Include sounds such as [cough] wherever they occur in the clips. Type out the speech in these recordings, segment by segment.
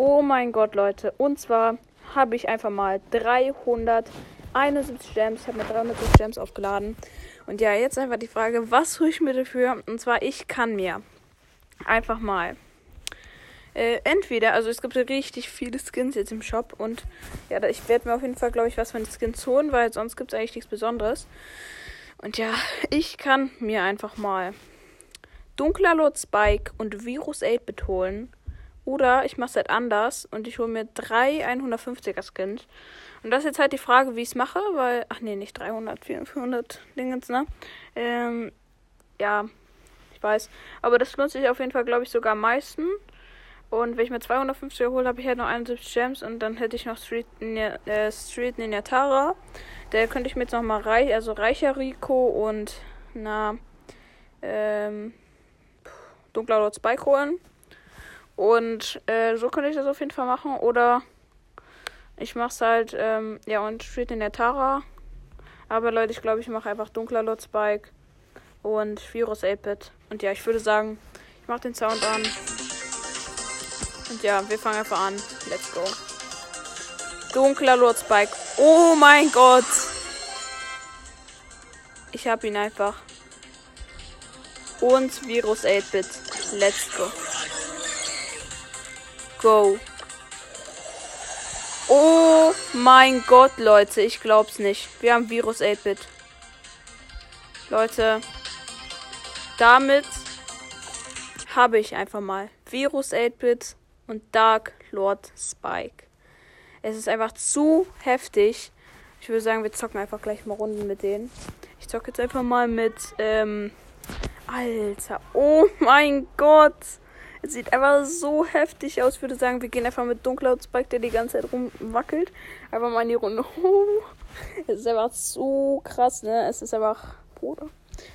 Oh mein Gott, Leute. Und zwar habe ich einfach mal 371 Gems. Ich habe mir 370 Gems aufgeladen. Und ja, jetzt einfach die Frage, was hole ich mir dafür? Und zwar, ich kann mir einfach mal äh, entweder, also es gibt richtig viele Skins jetzt im Shop und ja, ich werde mir auf jeden Fall, glaube ich, was von den Skins holen, weil sonst gibt es eigentlich nichts Besonderes. Und ja, ich kann mir einfach mal Dunkler Lord Spike und Virus 8-Bit holen. Oder ich mache es halt anders und ich hole mir drei 150er Skins. Und das ist jetzt halt die Frage, wie ich es mache, weil. Ach nee, nicht 300, 400 Dingens, ne? Ähm, ja, ich weiß. Aber das lohnt sich auf jeden Fall, glaube ich, sogar am meisten. Und wenn ich mir 250 hole, habe ich halt noch 71 Gems und dann hätte ich noch Street, Ninja, äh, Street Ninja. Der könnte ich mir jetzt nochmal reich, also reicher Rico und na, ähm, Dunkler Lord Spike holen. Und äh, so könnte ich das auf jeden Fall machen. Oder ich mache es halt, ähm, ja, und Street in der Tara. Aber Leute, ich glaube, ich mache einfach Dunkler Lord Spike und Virus 8-Bit. Und ja, ich würde sagen, ich mache den Sound an. Und ja, wir fangen einfach an. Let's go. Dunkler Lord Spike. Oh mein Gott. Ich habe ihn einfach und Virus 8-Bit. Let's go. Go. Oh mein Gott, Leute, ich glaub's nicht. Wir haben Virus 8-Bit. Leute, damit habe ich einfach mal Virus 8-Bit und Dark Lord Spike. Es ist einfach zu heftig. Ich würde sagen, wir zocken einfach gleich mal Runden mit denen. Ich zocke jetzt einfach mal mit ähm, Alter, oh mein Gott. Es sieht einfach so heftig aus. Ich würde sagen, wir gehen einfach mit dunkler Spike, der die ganze Zeit rumwackelt. Einfach mal in die Runde. [laughs] es ist einfach so krass, ne? Es ist einfach. Bruder.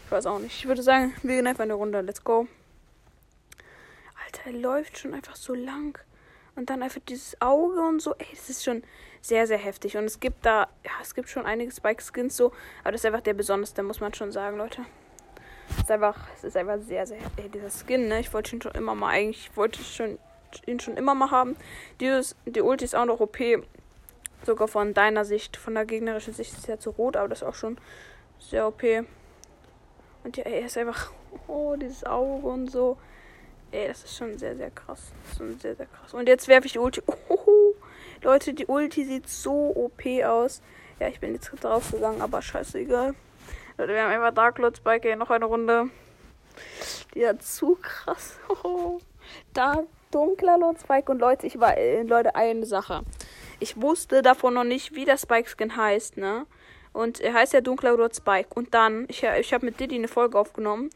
Ich weiß auch nicht. Ich würde sagen, wir gehen einfach in eine Runde. Let's go. Alter, er läuft schon einfach so lang. Und dann einfach dieses Auge und so. Ey, das ist schon sehr, sehr heftig. Und es gibt da, ja, es gibt schon einige Spike-Skins so. Aber das ist einfach der besonderste, muss man schon sagen, Leute ist einfach, es ist einfach sehr, sehr, ey, dieser Skin, ne? Ich wollte ihn schon immer mal, eigentlich wollte ich schon, ihn schon immer mal haben. Dieses, die Ulti ist auch noch OP. Sogar von deiner Sicht, von der gegnerischen Sicht ist er zu rot, aber das ist auch schon sehr OP. Und ja, er ist einfach, [laughs] oh, dieses Auge und so. Ey, das ist schon sehr, sehr krass. Das ist schon sehr, sehr krass. Und jetzt werfe ich die Ulti. [laughs] Oh, Leute, die Ulti sieht so OP aus. Ja, ich bin jetzt drauf gegangen, aber scheißegal. Leute, wir haben einfach Dark Lord Spike hier noch eine Runde. Die hat zu krass. [laughs] da dunkler Lord Spike und Leute, ich war äh, Leute eine Sache. Ich wusste davon noch nicht, wie der Spike Skin heißt, ne? Und er heißt ja Dunkler Lord Spike. Und dann, ich, ich habe mit Diddy eine Folge aufgenommen,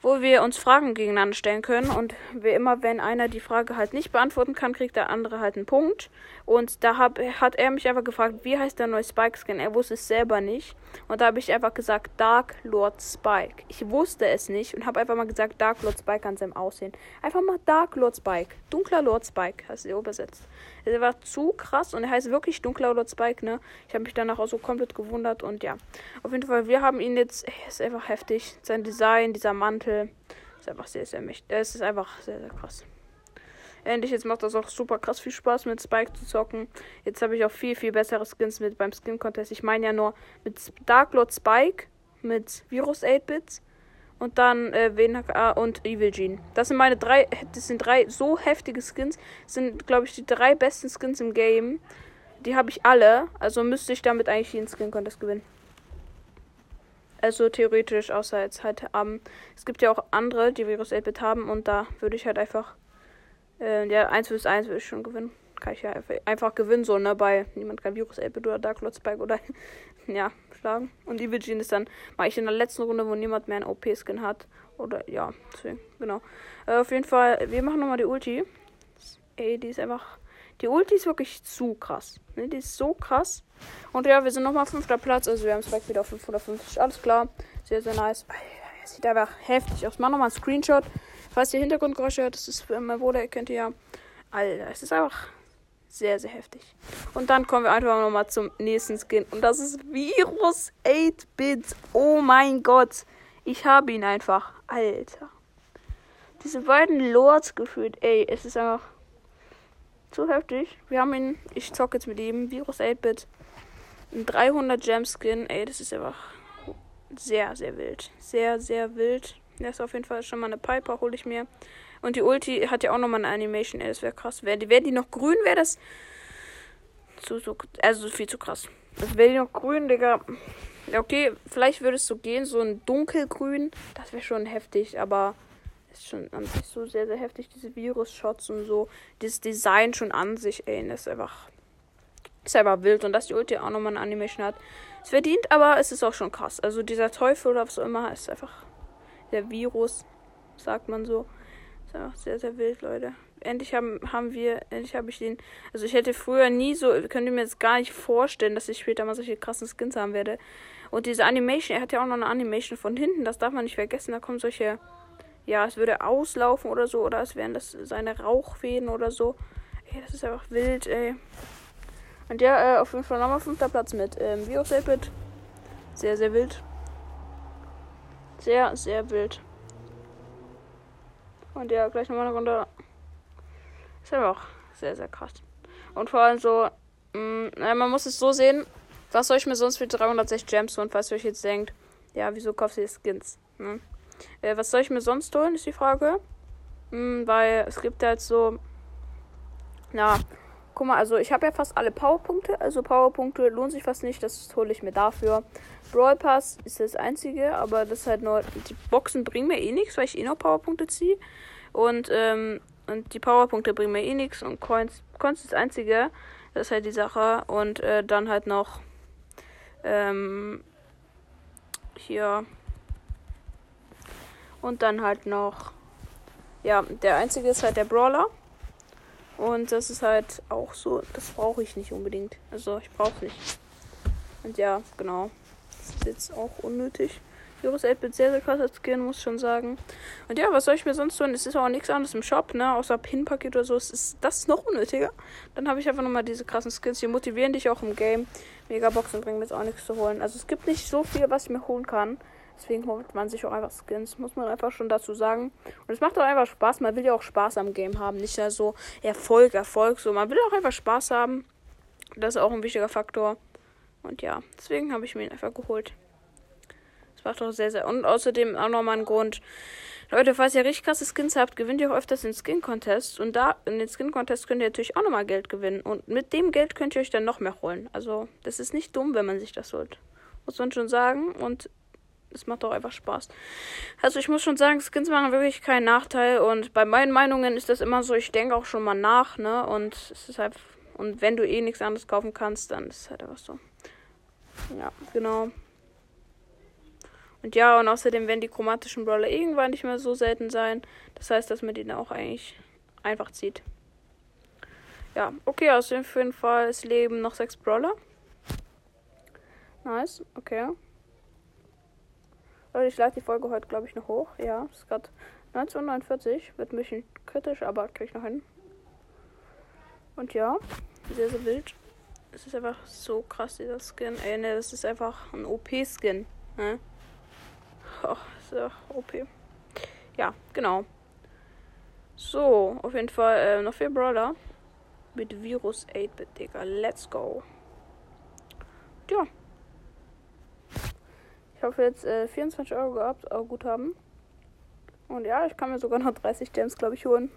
wo wir uns Fragen gegeneinander stellen können. Und wie immer, wenn einer die Frage halt nicht beantworten kann, kriegt der andere halt einen Punkt. Und da hab, hat er mich einfach gefragt, wie heißt der neue Spike Skin? Er wusste es selber nicht. Und da habe ich einfach gesagt, Dark Lord Spike. Ich wusste es nicht und habe einfach mal gesagt, Dark Lord Spike an seinem Aussehen. Einfach mal Dark Lord Spike. Dunkler Lord Spike, hast du übersetzt. Er war zu krass und er heißt wirklich Dunkler Lord Spike, ne? Ich habe mich danach auch so komplett gewundert und ja. Auf jeden Fall, wir haben ihn jetzt. Er ist einfach heftig. Sein Design, dieser Mantel. Ist einfach sehr, sehr mächtig. Es ist einfach sehr, sehr krass. Endlich, jetzt macht das auch super krass viel Spaß mit Spike zu zocken. Jetzt habe ich auch viel, viel bessere Skins mit beim Skin Contest. Ich meine ja nur mit Dark Lord Spike, mit Virus 8-Bits und dann äh, WNHK und Evil Gene. Das sind meine drei, das sind drei so heftige Skins. Das sind, glaube ich, die drei besten Skins im Game. Die habe ich alle. Also müsste ich damit eigentlich den Skin Contest gewinnen. Also theoretisch, außer jetzt halt ähm, es gibt ja auch andere, die Virus 8-Bit haben und da würde ich halt einfach äh, ja, 1 vs 1 würde ich schon gewinnen. Kann ich ja einfach, gewinnen, so, ne? Bei niemand kann Virus 8 oder Dark Lord Spike oder [laughs] ja, schlagen. Und Evil Gene ist dann, mache ich in der letzten Runde, wo niemand mehr einen OP-Skin hat. Oder ja, deswegen, genau. Äh, auf jeden Fall, wir machen nochmal die Ulti. Ey, die ist einfach. Die Ulti ist wirklich zu krass. Ne? Die ist so krass. Und ja, wir sind nochmal fünfter Platz. Also wir haben Spike wieder auf 550. Alles klar. Sehr, sehr nice. Sieht einfach heftig aus. Mach nochmal einen Screenshot. Falls ihr Hintergrundgeräusche hört, das ist mein Bruder, kennt ihr ja. Alter, es ist einfach sehr, sehr heftig. Und dann kommen wir einfach nochmal zum nächsten Skin. Und das ist Virus 8-Bit. Oh mein Gott. Ich habe ihn einfach. Alter. Diese beiden Lords gefühlt. Ey, es ist einfach. Zu heftig. Wir haben ihn, ich zocke jetzt mit ihm, Virus 8-Bit. Ein 300 Gem Skin, ey, das ist einfach sehr, sehr wild. Sehr, sehr wild. Der ist auf jeden Fall schon mal eine Piper, hole ich mir. Und die Ulti hat ja auch nochmal eine Animation, ey, das wäre krass. Wäre die, wär die noch grün, wäre das zu, so, also viel zu krass. Das wäre die noch grün, Digga. Okay, vielleicht würde es so gehen, so ein dunkelgrün. Das wäre schon heftig, aber ist schon an sich so sehr, sehr heftig, diese Virus-Shots und so. Dieses Design schon an sich, ey, das ist einfach. Ist einfach wild. Und dass die Ulti auch nochmal eine Animation hat. Es verdient, aber es ist auch schon krass. Also dieser Teufel oder was auch immer ist einfach der Virus, sagt man so. Ist einfach sehr, sehr wild, Leute. Endlich haben, haben wir, endlich habe ich den. Also ich hätte früher nie so, könnt ihr mir jetzt gar nicht vorstellen, dass ich später mal solche krassen Skins haben werde. Und diese Animation, er hat ja auch noch eine Animation von hinten, das darf man nicht vergessen. Da kommen solche, ja, es würde auslaufen oder so, oder es wären das seine Rauchfäden oder so. Ey, das ist einfach wild, ey. Und ja, äh, auf jeden Fall nochmal fünfter Platz mit ähm, Virus Rapid. Sehr, sehr wild. Sehr, sehr wild. Und ja, gleich nochmal eine Runde. Ist einfach sehr, sehr krass. Und vor allem so, mh, mm, man muss es so sehen, was soll ich mir sonst für 360 Gems holen, falls ihr euch jetzt denkt, ja, wieso kaufst du Skins? Ne? Äh, was soll ich mir sonst holen, ist die Frage. Hm, weil es gibt halt so, na, Guck mal, also ich habe ja fast alle Powerpunkte. Also Powerpunkte lohnt sich fast nicht. Das hole ich mir dafür. Brawl Pass ist das einzige, aber das ist halt nur. Die Boxen bringen mir eh nichts, weil ich eh noch Powerpunkte ziehe. Und, ähm, und die Powerpunkte bringen mir eh nichts. Und Coins, Coins ist das einzige. Das ist halt die Sache. Und äh, dann halt noch. Ähm, hier. Und dann halt noch. Ja, der einzige ist halt der Brawler. Und das ist halt auch so, das brauche ich nicht unbedingt. Also ich brauche es nicht. Und ja, genau. Das ist jetzt auch unnötig. Virus 8 bit sehr, sehr krasser Skin, muss ich schon sagen. Und ja, was soll ich mir sonst tun? Es ist auch nichts anderes im Shop, ne? Außer Pin-Paket oder so. Es ist, das ist noch unnötiger. Dann habe ich einfach nochmal diese krassen Skins. Die motivieren dich auch im Game. Megaboxen bringen mir jetzt auch nichts zu holen. Also es gibt nicht so viel, was ich mir holen kann. Deswegen holt man sich auch einfach Skins, muss man einfach schon dazu sagen. Und es macht auch einfach Spaß. Man will ja auch Spaß am Game haben. Nicht ja so Erfolg, Erfolg. So, man will auch einfach Spaß haben. Das ist auch ein wichtiger Faktor. Und ja, deswegen habe ich mir ihn einfach geholt. Das macht auch sehr, sehr. Und außerdem auch nochmal ein Grund. Leute, falls ihr richtig krasse Skins habt, gewinnt ihr auch öfters den Skin Contest. Und da, in den Skin Contest könnt ihr natürlich auch nochmal Geld gewinnen. Und mit dem Geld könnt ihr euch dann noch mehr holen. Also, das ist nicht dumm, wenn man sich das holt. Muss man schon sagen. Und es macht auch einfach Spaß. Also ich muss schon sagen, Skins machen wirklich keinen Nachteil und bei meinen Meinungen ist das immer so, ich denke auch schon mal nach, ne? Und es ist halt und wenn du eh nichts anderes kaufen kannst, dann ist es halt einfach so. Ja, genau. Und ja, und außerdem werden die chromatischen Brawler irgendwann nicht mehr so selten sein. Das heißt, dass man die dann auch eigentlich einfach zieht. Ja, okay, also auf jeden Fall, es leben noch sechs Brawler. Nice, okay. Leute, ich lade die Folge heute, glaube ich, noch hoch. Ja, es ist gerade 1949. Wird ein bisschen kritisch, aber krieg ich noch hin. Und ja, sehr, sehr wild. Es ist einfach so krass, dieser Skin. Ey, ne, das ist einfach ein OP-Skin. Ne? Oh, ist ja OP. Ja, genau. So, auf jeden Fall äh, noch vier Brawler. Mit Virus 8-Bit, Digga. Let's go. Ja habe jetzt äh, 24 Euro gehabt, auch gut haben. Und ja, ich kann mir sogar noch 30 Gems, glaube ich, holen.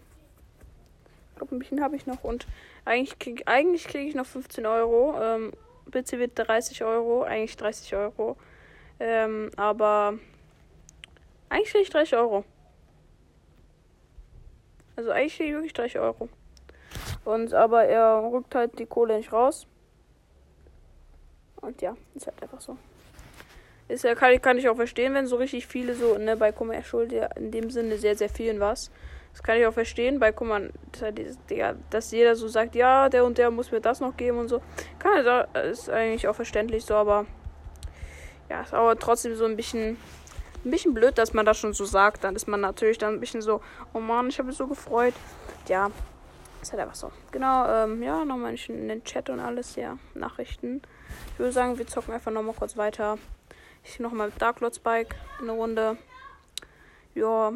Ich glaube, ein bisschen habe ich noch. Und eigentlich kriege eigentlich krieg ich noch 15 Euro. Ähm, Bitte wird 30 Euro. Eigentlich 30 Euro. Ähm, aber eigentlich kriege ich 30 Euro. Also eigentlich kriege ich wirklich 30 Euro. Und aber er rückt halt die Kohle nicht raus. Und ja, ist halt einfach so. Ist ja, kann, kann ich auch verstehen, wenn so richtig viele so, ne, bei Kummer schuld ja in dem Sinne sehr, sehr vielen was. Das kann ich auch verstehen, bei Kummer, dass, halt dass jeder so sagt, ja, der und der muss mir das noch geben und so. Kann ist eigentlich auch verständlich so, aber ja, ist aber trotzdem so ein bisschen, ein bisschen blöd, dass man das schon so sagt. Dann ist man natürlich dann ein bisschen so, oh Mann, ich habe mich so gefreut. Ja, ist halt einfach so. Genau, ähm, ja, nochmal in den Chat und alles, ja, Nachrichten. Ich würde sagen, wir zocken einfach nochmal kurz weiter. Ich nochmal mit Dark Lord Spike eine Runde. Ja,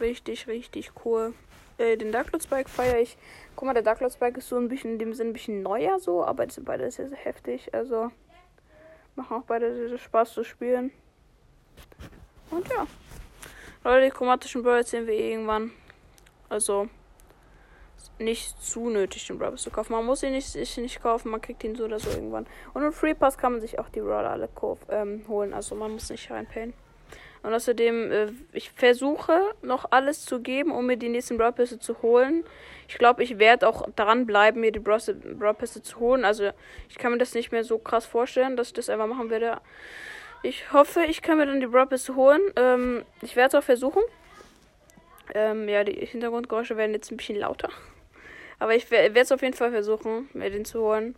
richtig, richtig cool. äh, den Dark Lord Spike feiere ich. Guck mal, der Dark Lord Spike ist so ein bisschen in dem Sinn ein bisschen neuer so, aber die sind beide sehr, sehr heftig. Also machen auch beide Spaß zu spielen. Und ja. Leute, die chromatischen Birds sehen wir irgendwann. Also nicht zu nötig, den Brawl zu kaufen. Man muss ihn nicht, sich nicht kaufen, man kriegt ihn so oder so irgendwann. Und im Free Pass kann man sich auch die Roller alle ähm, holen. Also man muss nicht reinpayen. Und außerdem, äh, ich versuche noch alles zu geben, um mir die nächsten Brawl Pässe zu holen. Ich glaube, ich werde auch dranbleiben, mir die Brawl Pässe zu holen. Also ich kann mir das nicht mehr so krass vorstellen, dass ich das einfach machen werde. Ich hoffe, ich kann mir dann die Brawl Pässe holen. Ähm, ich werde es auch versuchen. Ähm, ja, die Hintergrundgeräusche werden jetzt ein bisschen lauter. Aber ich werde es auf jeden Fall versuchen, mir den zu holen.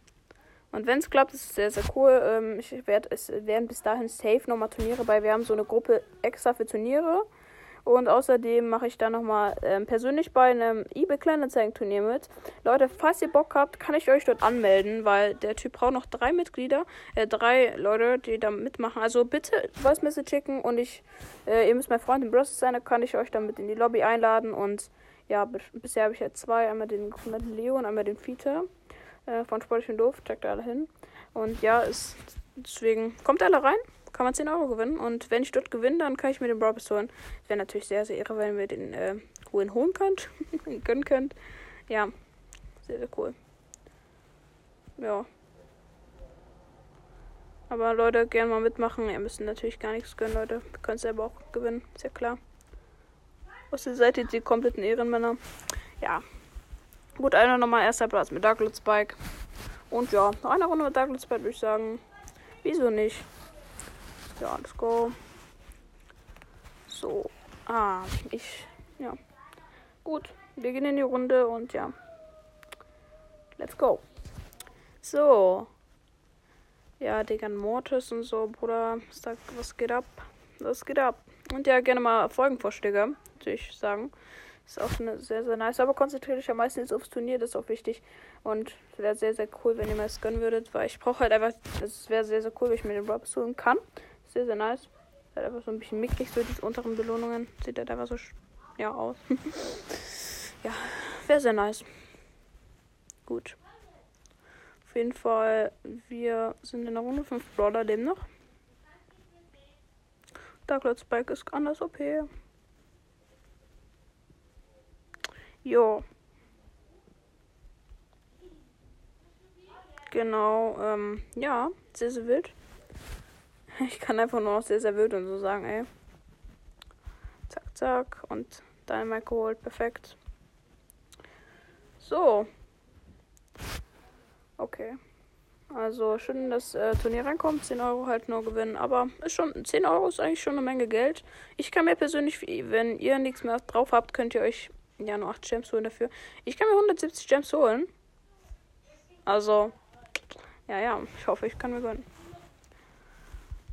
Und wenn es klappt, ist es sehr, sehr cool. Ähm, ich werde es werden bis dahin safe nochmal Turniere bei. Wir haben so eine Gruppe extra für Turniere. Und außerdem mache ich da nochmal ähm, persönlich bei einem eBay Kleinanzeigen-Turnier mit. Leute, falls ihr Bock habt, kann ich euch dort anmelden, weil der Typ braucht noch drei Mitglieder, äh, drei Leute, die da mitmachen. Also bitte Voice Message schicken und ich, äh, ihr müsst mein Freund im Browser sein, dann kann ich euch dann mit in die Lobby einladen und ja, bisher habe ich ja zwei. Einmal den gefundenem Leo und einmal den Fiete äh, von Sportlich und Doof. Checkt alle hin. Und ja, ist, deswegen kommt alle rein. Kann man 10 Euro gewinnen. Und wenn ich dort gewinne, dann kann ich mir den Brawl Pass holen. Wäre natürlich sehr, sehr irre, wenn ihr den äh, Ruhen holen könnt. [laughs] gönnen könnt. Ja, sehr, sehr cool. Ja. Aber Leute, gerne mal mitmachen. Ihr müsst natürlich gar nichts gönnen, Leute. Ihr könnt selber auch gewinnen, ist ja klar. Aus der Seite die kompletten Ehrenmänner. Ja. Gut, einer nochmal erster Platz mit Douglas Spike. Und ja, noch eine Runde mit Douglas Spike würde ich sagen. Wieso nicht? Ja, let's go. So. Ah, ich. Ja. Gut. Wir gehen in die Runde und ja. Let's go. So. Ja, Digga, Mortis und so, Bruder. Was geht ab? Was geht ab? Und ja, gerne mal Folgenvorschläge würde ich sagen. Ist auch eine sehr, sehr nice. Aber konzentriert euch am meisten jetzt aufs Turnier, das ist auch wichtig. Und wäre sehr, sehr cool, wenn ihr mir das gönnen würdet, weil ich brauche halt einfach, es wäre sehr, sehr cool, wenn ich mir den Robs holen kann. Sehr, sehr nice. Ist halt einfach so ein bisschen mickrig, so diese unteren Belohnungen. Sieht halt einfach so, ja, aus. [laughs] ja, wäre sehr nice. Gut. Auf jeden Fall, wir sind in der Runde 5 Brawler leben noch. Dark Lord Spike ist anders OP. Jo. Genau, ähm, ja, sehr, sehr wild. Ich kann einfach nur noch sehr, sehr wild und so sagen, ey. Zack, zack. Und Dynamite geholt, perfekt. So. Okay. Also schön, dass äh, Turnier reinkommt. 10 Euro halt nur gewinnen. Aber ist schon 10 Euro ist eigentlich schon eine Menge Geld. Ich kann mir persönlich, wenn ihr nichts mehr drauf habt, könnt ihr euch ja, nur 8 Gems holen dafür. Ich kann mir 170 Gems holen. Also, ja, ja. Ich hoffe, ich kann mir gönnen.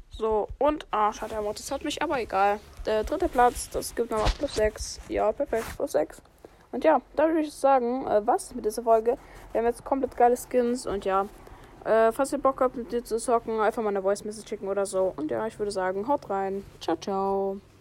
So, und, ah, schade, das hat mich aber egal. Der dritte Platz, das gibt nochmal plus 6. Ja, perfekt, plus 6. Und ja, da würde ich sagen, äh, was mit dieser Folge. Wir haben jetzt komplett geile Skins und ja. Äh, falls ihr Bock habt, mit dir zu zocken, einfach mal eine Voice Message schicken oder so. Und ja, ich würde sagen, haut rein. Ciao, ciao.